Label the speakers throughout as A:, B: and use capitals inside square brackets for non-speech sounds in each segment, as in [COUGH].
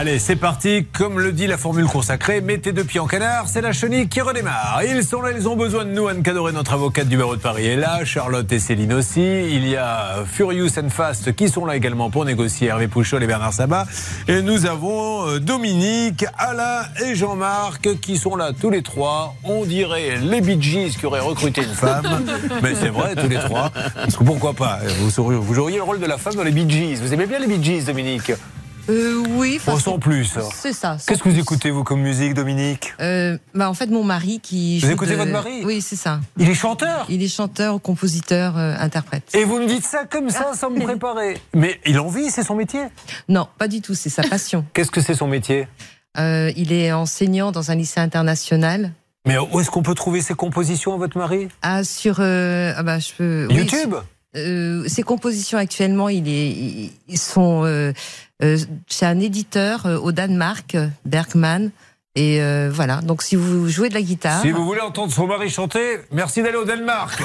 A: Allez, c'est parti. Comme le dit la formule consacrée, mettez deux pieds en canard, c'est la chenille qui redémarre. Ils sont là, ils ont besoin de nous. Anne Cadoré, notre avocate du barreau de Paris, est là. Charlotte et Céline aussi. Il y a Furious and Fast qui sont là également pour négocier. Hervé Pouchol et Bernard Sabat. Et nous avons euh, Dominique, Alain et Jean-Marc qui sont là tous les trois. On dirait les Bee Gees qui auraient recruté une femme. [LAUGHS] Mais c'est vrai, tous les trois. Parce que pourquoi pas? Vous, auriez, vous joueriez le rôle de la femme dans les Bee Gees. Vous aimez bien les Bee Gees, Dominique?
B: Euh, oui.
A: On sent plus.
B: C'est ça.
A: Qu'est-ce que vous écoutez, vous, comme musique, Dominique?
B: Euh, bah, En fait, mon mari qui.
A: Vous écoutez votre mari?
B: Oui, c'est ça.
A: Il est chanteur?
B: Il est chanteur, compositeur, euh, interprète.
A: Et vous me dites ça comme ça, sans me préparer Mais il en vit, c'est son métier?
B: Non, pas du tout, c'est sa passion. [LAUGHS]
A: Qu'est-ce que c'est son métier?
B: Euh, Il est enseignant dans un lycée international.
A: Mais où est-ce qu'on peut trouver ses compositions à votre mari?
B: Ah, sur. Euh, ah bah, je peux,
A: YouTube?
B: euh, Ses compositions actuellement, il est, ils sont c'est un éditeur euh, au Danemark, Bergman. Et euh, voilà, donc si vous jouez de la guitare.
A: Si vous voulez entendre son mari chanter, merci d'aller au Danemark.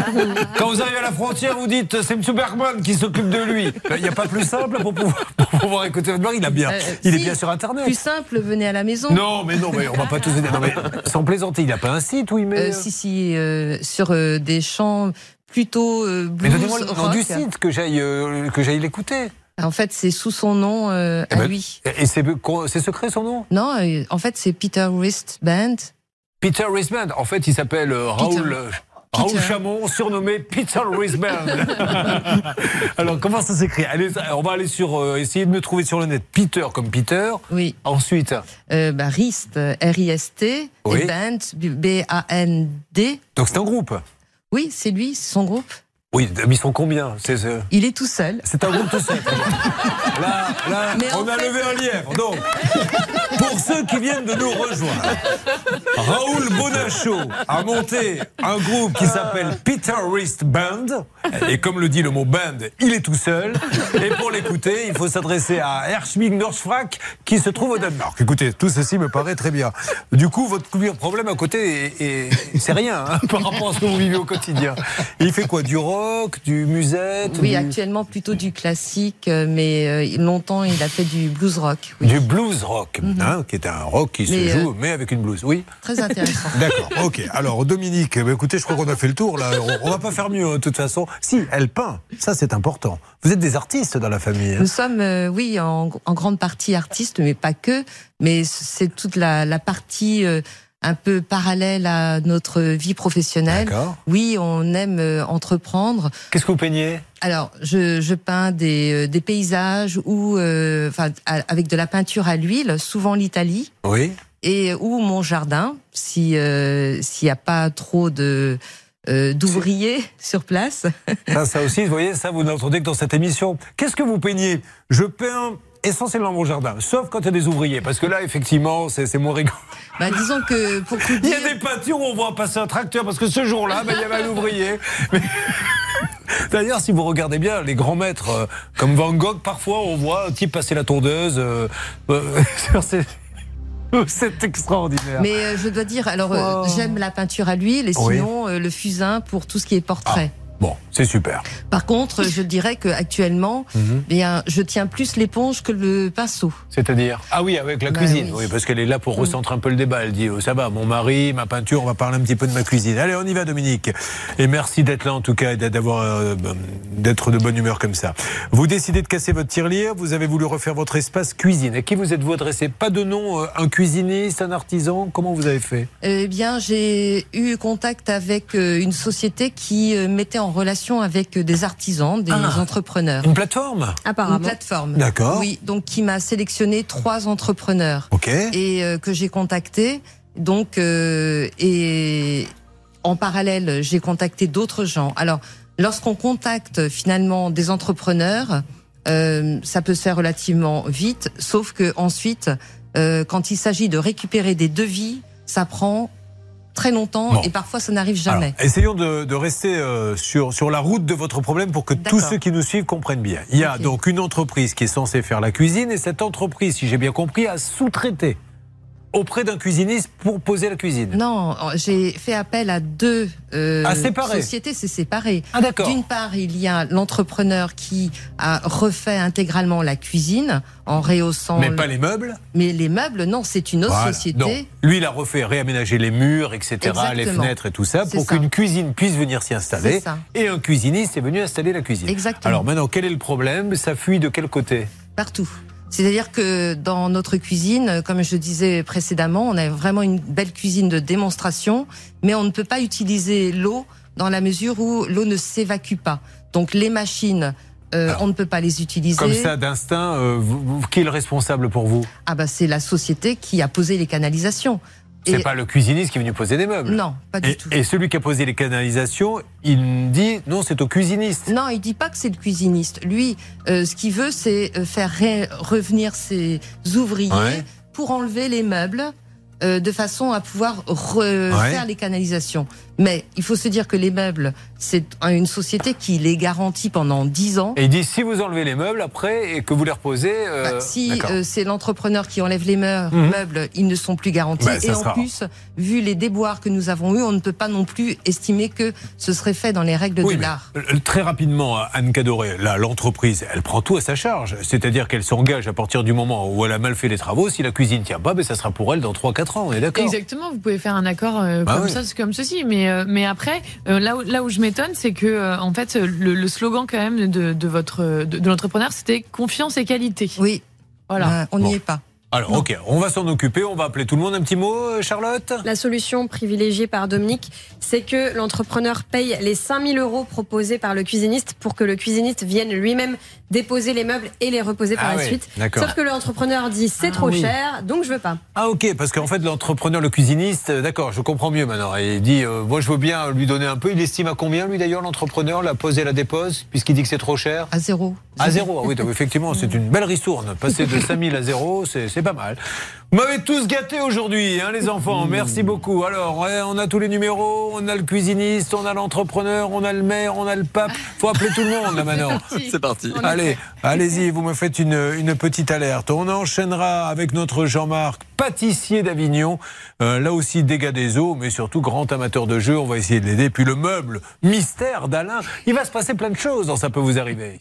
A: [LAUGHS] Quand vous arrivez à la frontière, vous dites c'est M. Bergman qui s'occupe de lui. Il n'y a pas plus simple [LAUGHS] pour pouvoir, écouter votre mari. Il, a bien, il est bien sur Internet.
B: Plus simple, venez à la maison.
A: Non, mais non, mais on va pas tous. Non, mais sans plaisanter, il n'a pas un site où il met.
B: si, si, sur des chants plutôt. blues,
A: mais donnez-moi le nom du site que j'aille que j'aille l'écouter.
B: En fait, c'est sous son nom euh, à eh ben, lui.
A: Et c'est secret son nom?
B: Non, euh, en fait, c'est Peter Wristband.
A: Peter Wristband. En fait, il s'appelle euh, Raoul. Raoul Chamon, surnommé Peter Wristband. [LAUGHS] Alors, comment ça s'écrit? On va aller sur. essayer de me trouver sur le net. Peter comme Peter.
B: Oui.
A: Ensuite.
B: Bah, Rist, R-I-S-T. Oui. Et Band, B-A-N-D.
A: Donc, c'est un groupe?
B: Oui, c'est lui, c'est son groupe.
A: Oui, ils sont combien
B: Il est tout seul.
A: C'est un groupe tout seul. [LAUGHS] Là, là on a levé un lièvre. Donc, pour ceux qui viennent de nous rejoindre, Raoul Bonachot a monté un groupe qui s'appelle Peter Wrist Band. Et comme le dit le mot band, il est tout seul. Et pour l'écouter, il faut s'adresser à Erschmig Norsfrak qui se trouve au Danemark. Écoutez, tout ceci me paraît très bien. Du coup, votre problème à côté, c'est rien hein, par rapport à ce que vous vivez au quotidien. il fait quoi Du rock du musette
B: Oui, actuellement plutôt du classique, euh, mais euh, longtemps il a fait du blues rock.
A: Du blues rock, mhm. hein, qui est un rock qui se joue, euh, mais avec une blues, oui.
B: Très intéressant. [LAUGHS]
A: D'accord, ok. Alors Dominique, bah, écoutez, je crois qu'on a fait le tour là. On, va pas faire mieux hein, de toute façon. Si, elle peint, ça c'est important. Vous êtes des artistes dans la famille. Hein.
B: Nous sommes, oui, en, grande partie artistes, mais pas que. Mais c'est toute la, partie un peu parallèle à notre vie professionnelle. Oui, on aime euh, entreprendre.
A: Qu'est-ce que vous peignez?
B: Alors, je, peins des, euh, paysages ou euh, avec de la peinture à l'huile, souvent l'Italie.
A: Oui.
B: Et ou mon jardin, si s'il n'y a pas trop de d'ouvriers [LAUGHS] sur place.
A: Ça, ça aussi, vous voyez, ça vous n'entendez que dans cette émission. Qu'est-ce que vous peignez? Je peins essentiellement mon jardin, sauf quand il y a des ouvriers, parce que là, effectivement, c'est moins rigolo.
B: Bah, disons que pour [LAUGHS]
A: Il y a des peintures où on voit passer un tracteur, parce que ce jour-là, bah, il y avait un ouvrier. [LAUGHS] D'ailleurs, si vous regardez bien, les grands maîtres, euh, comme Van Gogh, parfois, on voit un type passer la tondeuse. Euh, euh, [LAUGHS] c'est extraordinaire.
B: Mais je dois dire, alors j'aime la peinture à l'huile et sinon le fusain pour tout ce qui est portrait. Ah.
A: Bon, c'est super.
B: Par contre, je dirais qu'actuellement, [LAUGHS] mhm. bien, je tiens plus l'éponge que le pinceau.
A: C'est-à-dire Ah oui, avec la bah cuisine. Oui. parce qu'elle est là pour recentrer un peu le débat. Elle dit oh, ça va, mon mari, ma peinture, on va parler un petit peu de ma cuisine. Allez, on y va, Dominique. Et merci d'être là en tout cas et d'avoir euh, d'être de bonne humeur comme ça. Vous décidez de casser votre tirelire. Vous avez voulu refaire votre espace cuisine. À qui vous êtes-vous adressé? Pas de nom, euh, un cuisiniste, un artisan? Comment vous avez fait?
B: Eh bien, j'ai eu contact avec euh, une société qui mettait en relation avec des artisans, des ah. entrepreneurs.
A: Une plateforme
B: Apparemment. Une plateforme.
A: D'accord.
B: Oui, donc qui m'a sélectionné trois entrepreneurs.
A: Ok.
B: Et euh, que j'ai contacté. Donc, euh, et en parallèle, j'ai contacté d'autres gens. Alors, lorsqu'on contacte finalement des entrepreneurs, euh, ça peut se faire relativement vite, sauf que ensuite, quand il s'agit de récupérer des devis, ça prend très longtemps et parfois ça n'arrive jamais.
A: essayons de, rester euh, sur, sur la route de votre problème pour que tous ceux qui nous suivent comprennent bien. Il y a donc une entreprise qui est censée faire la cuisine et cette entreprise, si j'ai bien compris, a sous-traité auprès d'un cuisiniste pour poser la cuisine.
B: Non, j'ai fait appel à deux
A: euh, ah,
B: sociétés, c'est séparé.
A: Ah, d'accord.
B: D'une part, il y a l'entrepreneur qui a refait intégralement la cuisine en rehaussant.
A: Mais pas les meubles
B: Mais les meubles, non, c'est une autre société.
A: Lui, il a refait réaménager les murs, etc., les fenêtres et tout ça, pour qu'une cuisine puisse venir s'y installer. Et un cuisiniste est venu installer la cuisine.
B: Exactement.
A: Alors maintenant, quel est le problème? Ça fuit de quel côté?
B: Partout. C'est-à-dire que dans notre cuisine, comme je disais précédemment, on a vraiment une belle cuisine de démonstration, mais on ne peut pas utiliser l'eau dans la mesure où l'eau ne s'évacue pas. Donc les machines, euh, on ne peut pas les utiliser.
A: Comme ça, d'instinct, euh, qui est le responsable pour vous?
B: Ah bah c'est la société qui a posé les canalisations.
A: C'est pas le cuisiniste qui est venu poser des meubles.
B: Non, pas du tout.
A: Et celui qui a posé les canalisations, il dit non, c'est au cuisiniste.
B: Non, il dit pas que c'est le cuisiniste. Lui, euh, ce qu'il veut, c'est euh, faire revenir ses ouvriers pour enlever les meubles euh, de façon à pouvoir refaire les canalisations. Mais il faut se dire que les meubles, c'est une société qui les garantit pendant 10 ans.
A: Et il dit si vous enlevez les meubles après et que vous les reposez. Euh,
B: bah, si euh, c'est l'entrepreneur qui enlève les mhm. meubles, ils ne sont plus garantis. Bah, et en plus, vu les déboires que nous avons eus, on ne peut pas non plus estimer que ce serait fait dans les règles de l'art.
A: Très rapidement, Anne Cadoré, l'entreprise, elle prend tout à sa charge. C'est-à-dire qu'elle s'engage à partir du moment où elle a mal fait les travaux. Si la cuisine tient pas, ben, ça sera pour elle dans 3-4 ans. On est d'accord
C: Exactement, vous pouvez faire un accord euh, bah comme, ça, comme ceci. Mais, mais après, là, où, là où je m'étonne, c'est que en fait, le, slogan quand même de, votre de, l'entrepreneur, c'était confiance et qualité.
B: Oui. Voilà. on n'y est pas.
A: Alors, ok, on va s'en occuper. On va appeler tout le monde. Un petit mot, euh, Charlotte?
D: La solution privilégiée par Dominique, c'est que l'entrepreneur paye les 5000 euros proposés par le cuisiniste pour que le cuisiniste vienne lui-même déposer les meubles et les reposer par ah la suite. Sauf que l'entrepreneur dit c'est ah trop cher, donc je veux pas.
A: Ah ok, parce qu'en fait l'entrepreneur, le cuisiniste, euh, d'accord, je comprends mieux maintenant. Il dit, euh, moi je veux bien lui donner un peu. Il estime à combien lui d'ailleurs l'entrepreneur, la pose et la dépose, puisqu'il dit que c'est trop cher?
B: À zéro.
A: À zéro, ah oui, effectivement, c'est une belle ristourne. Passer de 5000 à zéro, c'est pas mal. Vous m'avez tous gâté aujourd'hui, hein, les enfants. Merci beaucoup. Alors, on a tous les numéros, on a le cuisiniste, on a l'entrepreneur, on a le maire, on a le pape. Faut appeler tout le monde là [LAUGHS] maintenant.
E: C'est parti.
A: Allez, allez-y, vous me faites une, une, petite alerte. On enchaînera avec notre Jean-Marc, pâtissier d'Avignon. Euh, là aussi, dégâts des eaux, mais surtout grand amateur de jeu. On va essayer de l'aider. Puis le meuble, mystère d'Alain. Il va se passer plein de choses, ça peut vous arriver.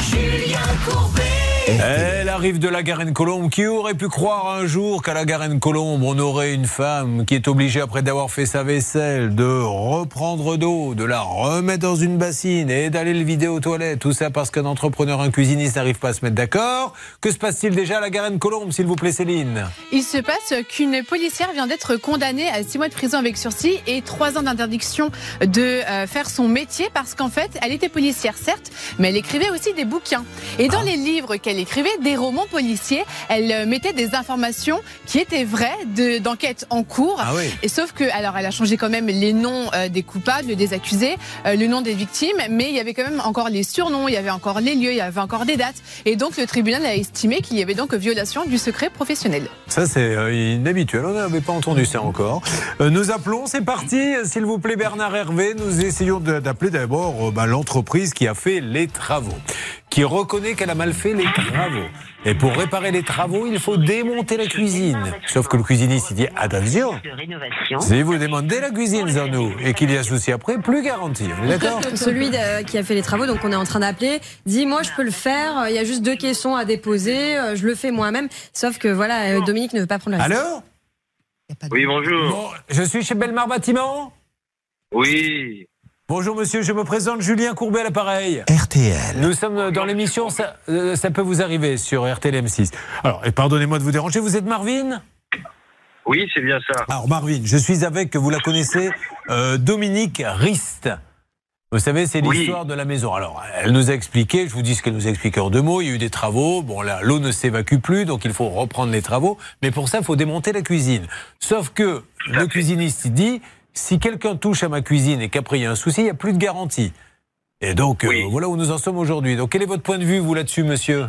A: Julien Courbet elle arrive de la Garenne-Colombe. Qui aurait pu croire un jour qu'à la Garenne-Colombe, on aurait une femme qui est obligée, après d'avoir fait sa vaisselle, de reprendre d'eau, de la remettre dans une bassine et d'aller le vider aux toilettes? Tout ça parce qu'un entrepreneur, un cuisiniste n'arrive pas à se mettre d'accord. Que se passe-t-il déjà à la Garenne-Colombe, s'il vous plaît, Céline?
C: Il se passe qu'une policière vient d'être condamnée à six mois de prison avec sursis et trois ans d'interdiction de euh, faire son métier parce qu'en fait, elle était policière, certes, mais elle écrivait aussi des bouquins. Et dans ah. les livres qu'elle elle écrivait des romans policiers. Elle euh, mettait des informations qui étaient vraies d'enquête en cours.
A: Ah
C: Et sauf que, alors, elle a changé quand même les noms euh, des coupables, des accusés, euh, le nom des victimes, mais il y avait quand même encore les surnoms, il y avait encore les lieux, il y avait encore des dates. Et donc, le tribunal a estimé qu'il y avait donc violation du secret professionnel.
A: Ça, c'est inhabituel. On n'avait pas entendu ça encore. nous appelons, c'est parti. S'il vous plaît, Bernard Hervé, nous essayons d'appeler d'abord bah, l'entreprise qui a fait les travaux qui reconnaît qu'elle a mal fait les travaux. Et pour réparer les travaux, il faut démonter la cuisine. Sauf que le cuisiniste, il dit attention, si vous démontez la cuisine sans nous et qu'il y a souci après, plus garanti. On est d'accord
D: Celui qui a fait les travaux, donc on est en train d'appeler, dit moi je peux le faire, il y a juste deux caissons à déposer, je le fais moi-même. Sauf que voilà, Dominique ne veut pas prendre la
A: Alors
F: Oui, bonjour.
A: je suis chez Belmar Bâtiment?
F: Oui.
A: Bonjour monsieur, je me présente Julien Courbet à l'appareil.
E: RTL.
A: Nous sommes dans l'émission ça, euh, ça, peut vous arriver sur RTL M6. Alors, et pardonnez-moi de vous déranger, vous êtes Marvin?
F: Oui, c'est bien ça.
A: Alors Marvin, je suis avec, vous la connaissez, euh, Dominique Rist. Vous savez, c'est l'histoire de la maison. Alors, elle nous a expliqué, je vous dis ce qu'elle nous a expliqué en deux mots, il y a eu des travaux, bon là, l'eau ne s'évacue plus, donc il faut reprendre les travaux, mais pour ça, il faut démonter la cuisine. Sauf que le cuisiniste, il dit, si quelqu'un touche à ma cuisine et qu'après il y a un souci, il n'y a plus de garantie. Et donc, euh, voilà où nous en sommes aujourd'hui. Donc, quel est votre point de vue, vous, là-dessus, monsieur?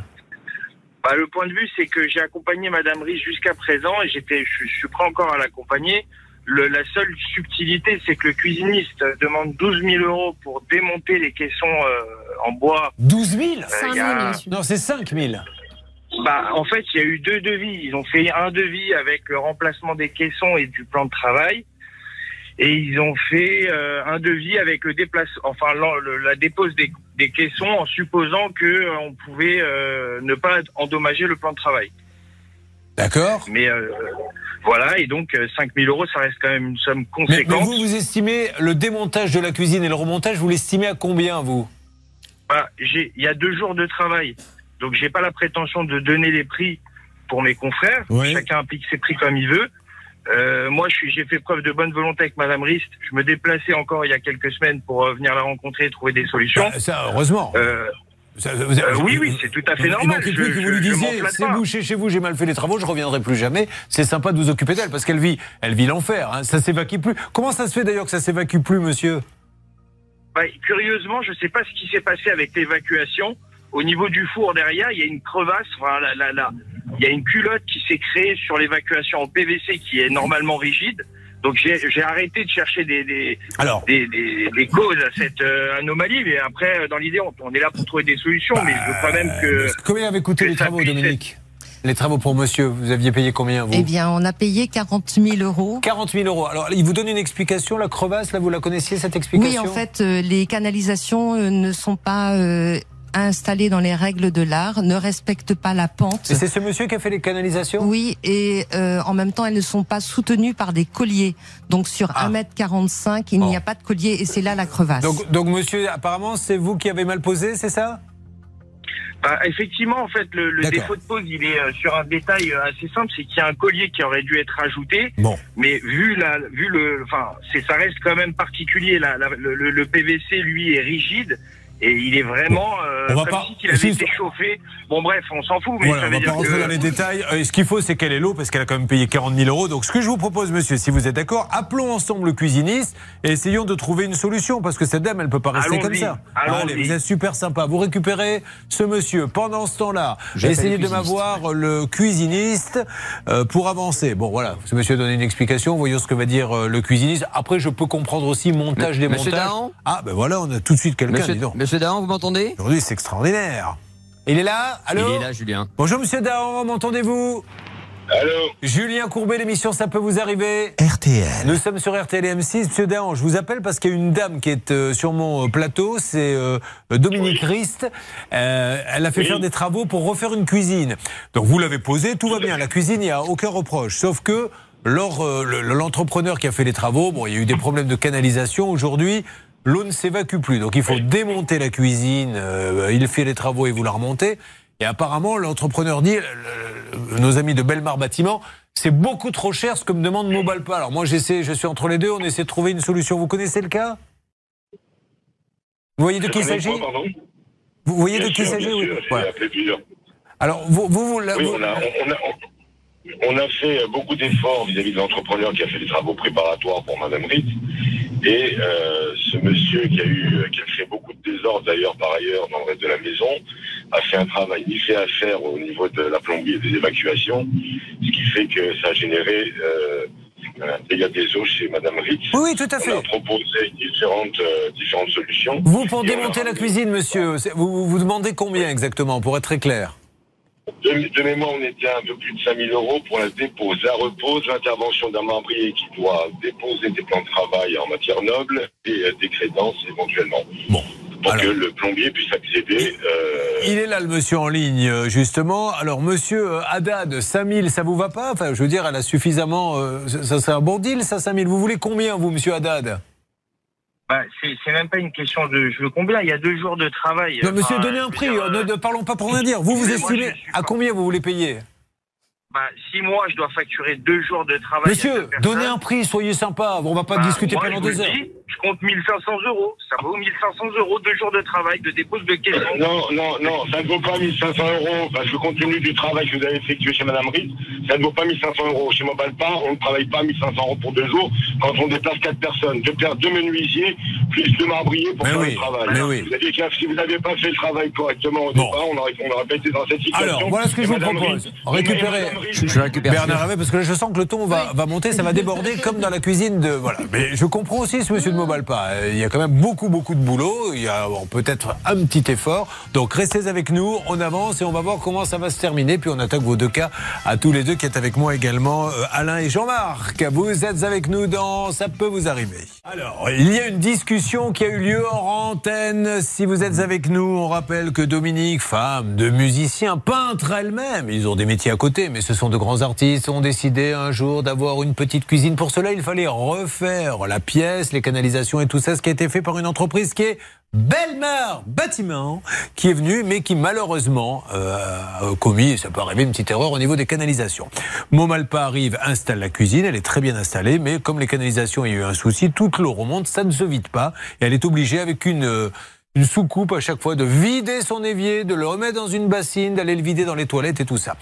F: Bah, Le point de vue, c'est que j'ai accompagné Madame Riche jusqu'à présent et j'étais, je, suis prêt encore à l'accompagner. la seule subtilité, c'est que le cuisiniste demande 12 000 euros pour démonter les caissons euh, en bois.
A: 12 000 euh, Non, c'est 5 000.
F: bah, en fait, il y a eu deux devis. Ils ont fait un devis avec le remplacement des caissons et du plan de travail. Et ils ont fait euh, un devis avec le déplacement, enfin la, dépose des, des, caissons en supposant que euh, on pouvait euh, ne pas endommager le plan de travail.
A: D'accord.
F: Mais voilà, et donc 5000 euros, ça reste quand même une somme conséquente.
A: Mais, vous, vous estimez le démontage de la cuisine et le remontage, vous l'estimez à combien, vous?
F: Bah, Il y a deux jours de travail. Donc j'ai pas la prétention de donner les prix pour mes confrères. Chacun applique ses prix comme il veut. Euh, moi, j'ai fait preuve de bonne volonté avec Madame Rist. Je me déplaçais encore il y a quelques semaines pour euh, venir la rencontrer et trouver des solutions.
A: Bah, ça, heureusement.
F: Euh, oui, oui, c'est tout à fait normal.
A: Il plus que vous lui disiez, c'est vous, chez, vous, j'ai mal fait les travaux, je reviendrai plus jamais. C'est sympa de vous occuper d'elle parce qu'elle vit, elle vit l'enfer. Hein. Ça s'évacue plus. Comment ça se fait d'ailleurs que ça s'évacue plus, monsieur?
F: Bah, Curieusement, je ne sais pas ce qui s'est passé avec l'évacuation. Au niveau du four derrière, il y a une crevasse. Enfin, là, là, il y a une culotte qui s'est créée sur l'évacuation en PVC qui est normalement rigide. Donc j'ai arrêté de chercher des, des, des, des, causes à cette euh, anomalie, mais après, dans l'idée, on, est là pour trouver des solutions, mais je veux quand même que...
A: Combien avaient coûté les travaux, Dominique les travaux pour monsieur, vous aviez payé combien vous?
B: Eh bien, on a payé 40 000 euros.
A: 40 000 euros. Alors, il vous donne une explication, la crevasse, là, vous la connaissiez, cette explication?
B: Oui, en fait, euh, les canalisations euh, ne sont pas installés dans les règles de l'art, ne respectent pas la pente.
A: Et c'est ce monsieur qui a fait les canalisations?
B: Oui, et euh, en même temps, elles ne sont pas soutenues par des colliers. Donc sur 1m45, ah. il n'y a pas de collier et c'est là la crevasse.
A: Donc, donc monsieur, apparemment, c'est vous qui avez mal posé, c'est ça?
F: Bah, effectivement, en fait, le, défaut de pose, il est euh, sur un détail euh, assez simple, c'est qu'il y a un collier qui aurait dû être ajouté.
A: Bon.
F: Mais vu la, vu le, enfin, c'est, ça reste quand même particulier. La, le, le, PVC, lui, est rigide. Et il est vraiment euh, on va comme pas, si il avait été chauffé. Bon bref, on s'en fout. Mais
A: voilà, on va pas rentrer dans les détails. Euh, ce qu'il faut, c'est qu'elle est l'eau parce qu'elle a quand même payé 40 000 euros. Donc ce que je vous propose, monsieur, si vous êtes d'accord, appelons ensemble le cuisiniste et essayons de trouver une solution parce que cette dame, elle peut pas rester comme ça. Allez, vous êtes super sympa. Vous récupérez ce monsieur. Pendant ce temps-là, essayez de m'avoir le cuisiniste euh, pour avancer. Bon voilà, ce monsieur a donné une explication. Voyons ce que va dire euh, le cuisiniste. Après, je peux comprendre aussi montage, démontage. Ah ben voilà, on a tout de suite quelqu'un.
E: Monsieur Dahan, vous m'entendez
A: Aujourd'hui, c'est extraordinaire. Il est là Allô
E: Il est là, Julien.
A: Bonjour, monsieur Dahan, m'entendez-vous
F: Allô
A: Julien Courbet, l'émission Ça peut vous arriver
G: RTL.
A: Nous sommes sur RTL et M6. Monsieur Dahan, je vous appelle parce qu'il y a une dame qui est euh, sur mon euh, plateau, c'est euh, Dominique Rist. elle a fait faire des travaux pour refaire une cuisine. Donc vous l'avez posé, tout va bien. La cuisine, il n'y a aucun reproche. Sauf que l'entrepreneur qui a fait les travaux, bon, il y a eu des problèmes de canalisation. Aujourd'hui, l'eau ne s'évacue plus. Donc il faut démonter la cuisine, euh, il fait les travaux et vous la remontez. Et apparemment, l'entrepreneur dit, nos amis de Belmar Bâtiment, c'est beaucoup trop cher ce que me demande Mobalpa. Alors moi, j'essaie, je suis entre les deux, on essaie de trouver une solution. Vous connaissez le cas? Vous voyez de qui il s'agit? Vous voyez de qui il s'agit
H: oui.
A: Alors, vous, vous,
H: oui, on, a, on, a, fait beaucoup d'efforts vis-à-vis de l'entrepreneur qui a fait les travaux préparatoires pour Madame Ritz. Et euh, ce monsieur qui a eu, qui a fait beaucoup de désordre d'ailleurs par ailleurs dans le reste de la maison, a fait un travail fait à faire au niveau de la plomberie et des évacuations, ce qui fait que ça a généré euh, un dégât des eaux chez Madame Ritz.
A: Oui, oui, tout à fait.
H: On a proposé différentes, euh, différentes solutions.
A: Vous, pour démonter la cuisine, monsieur, vous, vous demandez combien exactement, pour être très clair?
H: De, mémoire, on était à un peu plus de 5000 euros pour la dépose, la repose, l'intervention d'un membrier qui doit déposer des plans de travail en matière noble et euh, des crédences éventuellement.
A: Bon.
H: Pour que le plombier puisse accéder.
A: Euh... Il est là, le monsieur en ligne, euh, justement. Alors, monsieur Haddad, 5000, ça vous va pas? Enfin, je veux dire, elle a suffisamment. ça, c'est un bon deal, ça, 5000. Vous voulez combien, vous, monsieur Haddad?
F: Bah, c'est même pas une question de je veux combien. Il y a deux jours de travail.
A: Non, monsieur, donnez un prix. Euh, ne, parlons pas pour rien dire. Vous vous estimez à combien vous voulez payer
F: bah, si moi je dois facturer deux jours de travail.
A: Monsieur, donnez un prix, soyez sympa. On va pas bah, discuter pendant deux heures.
F: Je compte 1500 euros. Ça vaut 1500 euros, deux jours de travail, de dépose de caisson.
H: Non, non, non, ça ne vaut pas 1500 euros. Parce que compte tenu du travail que vous avez effectué chez Madame Ritt, ça ne vaut pas 1500 euros. Chez pas, on ne travaille pas 1500 euros pour deux jours quand on déplace quatre personnes. Je perds deux menuisiers plus deux marbriers pour faire le travail.
A: Mais oui.
H: Vous avez, si vous n'avez pas fait le travail correctement au départ, on aurait, on aurait pas été dans cette situation.
A: Alors, voilà ce que je vous propose. Récupérer
E: je, récupère
A: Bernard Hervé, parce que là, je sens que le ton va, va monter, ça va déborder comme dans la cuisine de. Voilà. Mais je comprends aussi ce monsieur de Mobalpa. Il y a quand même beaucoup, beaucoup de boulot. Il y a peut-être un petit effort. Donc restez avec nous, on avance et on va voir comment ça va se terminer. Puis on attaque vos deux cas à tous les deux qui êtes avec moi également, euh, Alain et Jean-Marc. Vous êtes avec nous dans Ça peut vous arriver. Alors, il y a une discussion qui a eu lieu hors antenne. Si vous êtes avec nous, on rappelle que Dominique, femme de musicien, peintre elle-même, ils ont des métiers à côté, mais ce sont de grands artistes, ont décidé un jour d'avoir une petite cuisine. Pour cela, il fallait refaire la pièce, les canalisations et tout ça, ce qui a été fait par une entreprise qui est Belmar Bâtiment qui est venu, mais qui malheureusement euh, a commis, ça peut arriver, une petite erreur au niveau des canalisations. Momalpa arrive, installe la cuisine, elle est très bien installée, mais comme les canalisations, il y a eu un souci, toute l'eau remonte, ça ne se vide pas, et elle est obligée avec une euh, une à chaque fois de vider son évier, de le remettre dans une bassine, d'aller le vider dans les toilettes et tout ça.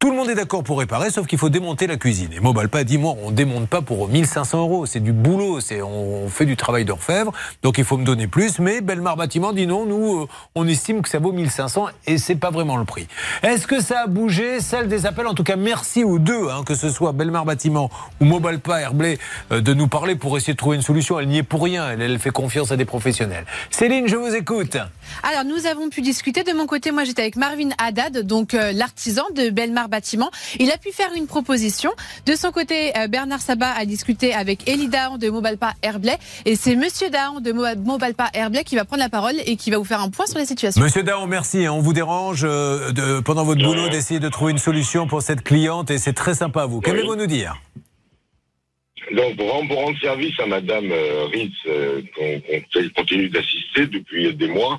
A: Tout le monde est d'accord pour réparer, sauf qu'il faut démonter la cuisine. Et Mobalpa dit, moi, on démonte pas pour 1500 euros. C'est du boulot, c'est, on fait du travail d'orfèvre. Donc il faut me donner plus. Mais Belmar Bâtiment dit non, nous, euh, on estime que ça vaut 1500 et c'est pas vraiment le prix. Est-ce que ça a bougé? Celle des appels, en tout cas, merci aux deux, hein, que ce soit Belmar Bâtiment ou Mobalpa Herblay, euh, de nous parler pour essayer de trouver une solution. Elle n'y est pour rien. Elle, fait confiance à des professionnels. Céline, je vous écoute.
C: Alors, nous avons pu discuter. De mon côté, moi, j'étais avec Marvin Haddad, donc euh, l'artisan de Belmar Bâtiment. Il a pu faire une proposition. De son côté, euh, Bernard Sabat a discuté avec Elie Dahan de Mobalpa Herblay. Et c'est Monsieur Dahan de Mobalpa Herblay qui va prendre la parole et qui va vous faire un point sur la situation.
A: Monsieur Dahan, merci. On vous dérange euh, de, pendant votre boulot d'essayer de trouver une solution pour cette cliente et c'est très sympa à vous. Qu'avez-vous nous dire?
H: Donc, pour rendre, service à Madame euh, Ritz, qu'on continue d'assister depuis des mois,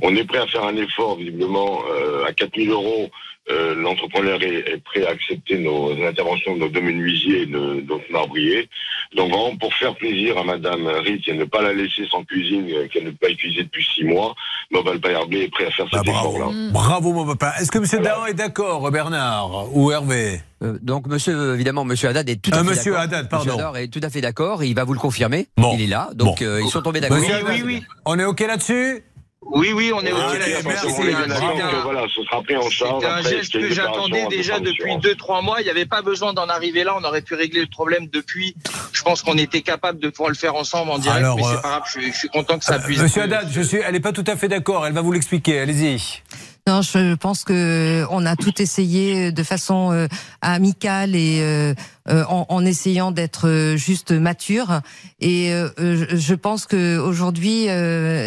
H: on est prêt à faire un effort, visiblement, à 4000 euros euh, l'entrepreneur est, prêt à accepter nos interventions de nos deux menuisiers et de notre marbriers. Donc vraiment pour faire plaisir à Madame Ritz et ne pas la laisser sans cuisine, euh, qu'elle ne peut pas utiliser depuis six mois, Mobile Hervé est prêt à faire bah, cet effort-là.
A: Bravo Mobile Est-ce que Monsieur Dahan est d'accord, Bernard ou Hervé?
E: Euh, donc, monsieur, évidemment, monsieur Haddad est tout à fait
A: monsieur d'accord. Haddad, pardon.
E: Monsieur Haddad est tout à fait d'accord. Il va vous le confirmer. Il est là. Donc, ils sont tombés d'accord.
A: Oui, oui, oui. On est OK là-dessus?
G: Oui, oui, on est au
H: okay,
G: C'était un geste que j'attendais déjà depuis 2-3 mois. Il n'y avait pas besoin d'en arriver là. On aurait pu régler le problème depuis. Je pense qu'on était capable de pouvoir le faire ensemble en direct. mais c'est euh, pas grave. Je, suis content que ça puisse.
A: Monsieur Haddad, je suis, elle n'est pas tout à fait d'accord. Elle va vous l'expliquer. Allez-y.
B: Non, je pense que on a tout essayé de façon euh, amicale et euh, euh, en, en, essayant d'être juste mature. Et je pense que aujourd'hui,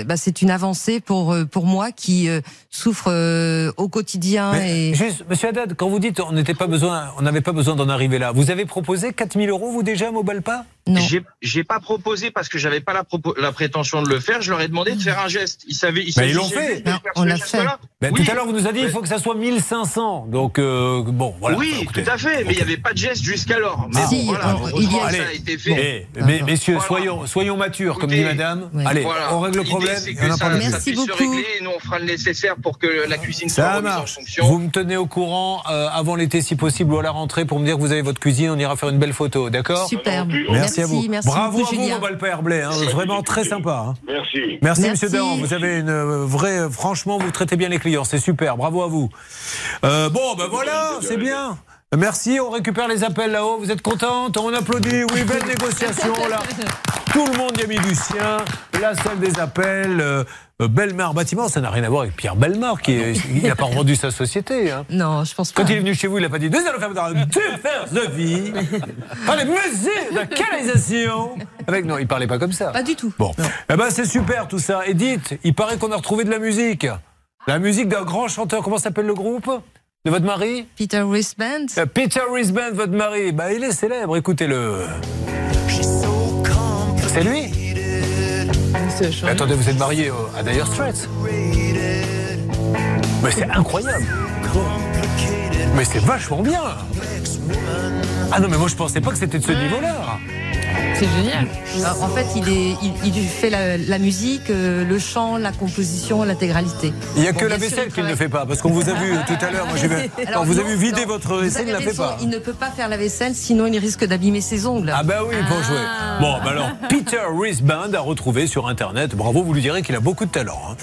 B: bah, c'est une avancée pour pour moi qui souffre au quotidien. et...
A: Juste, Monsieur Haddad, quand vous dites on n'était pas besoin, on n'avait pas besoin d'en arriver là, vous avez proposé 4000 euros vous déjà, Mobalpa
G: Non. J'ai pas proposé parce que j'avais pas la, la, prétention de le faire. Je leur ai demandé de faire un geste. Ils savaient, ils,
A: ils l'ont fait. on l'a fait. Tout à l'heure, vous nous avez dit qu'il faut que ça soit 1500. Donc, euh, bon, voilà.
G: Oui, tout à fait, mais il n'y avait pas de geste jusqu'alors. Mais
B: si, voilà, il y a... ça
A: a été fait. mais, messieurs, soyons, soyons matures, comme dit madame. Allez, on règle le problème.
G: Que ça, Merci beaucoup. Se régler et nous, on fera le nécessaire pour que la cuisine
A: ça
G: soit
A: marche.
G: en fonction.
A: Vous me tenez au courant euh, avant l'été, si possible, ou à la rentrée, pour me dire que vous avez votre cuisine. On ira faire une belle photo, d'accord
B: Super.
A: Merci, à vous. Bravo à vous, Valpère Blais. Hein, vraiment très sympa.
H: Hein. Merci.
A: Merci, monsieur Dahan. Vous avez une euh, vraie. Franchement, vous traitez bien les clients. C'est super. Bravo à vous. Euh, bon, ben voilà, c'est bien. Merci, on récupère les appels là-haut. Vous êtes contente On applaudit. Oui, belle négociation là. [LAUGHS] Tout le monde y a mis du sien. La salle des appels. Euh, euh, Belmar Bâtiment, ça n'a rien à voir avec Pierre Belmar, qui n'a pas [LAUGHS] vendu sa société. Hein.
B: Non, je pense pas.
A: Quand il est venu chez vous, il n'a pas dit Nous allons faire deux fers de vie, les mesures de canalisation. Avec, non, il parlait pas comme ça.
B: Pas du tout.
A: Bon, eh ben, c'est super tout ça. Et dites, il paraît qu'on a retrouvé de la musique. La musique d'un grand chanteur, comment s'appelle le groupe? De votre mari
B: Peter Risband.
A: Euh, Peter Risband, votre mari, bah, il est célèbre, écoutez-le. C'est lui Attendez, vous êtes marié à Dire Straits. Mais c'est incroyable. Mais c'est vachement bien. Ah non, mais moi je pensais pas que c'était de ce niveau-là
C: c'est génial.
B: en fait, il, est, il, fait la, musique, euh, le chant, la composition, l'intégralité.
A: Il n'y a que la vaisselle qu'il ne fait pas, parce qu'on vous a vu tout à l'heure. Quand vous avez vu vider votre vaisselle, il ne la fait pas.
B: Il ne peut pas faire la vaisselle, sinon il risque d'abîmer ses ongles.
A: Ah bah oui, pour jouer. Bon, bah alors, Peter Risband a retrouvé sur Internet. Bravo, vous lui direz qu'il a beaucoup de talent. Hein.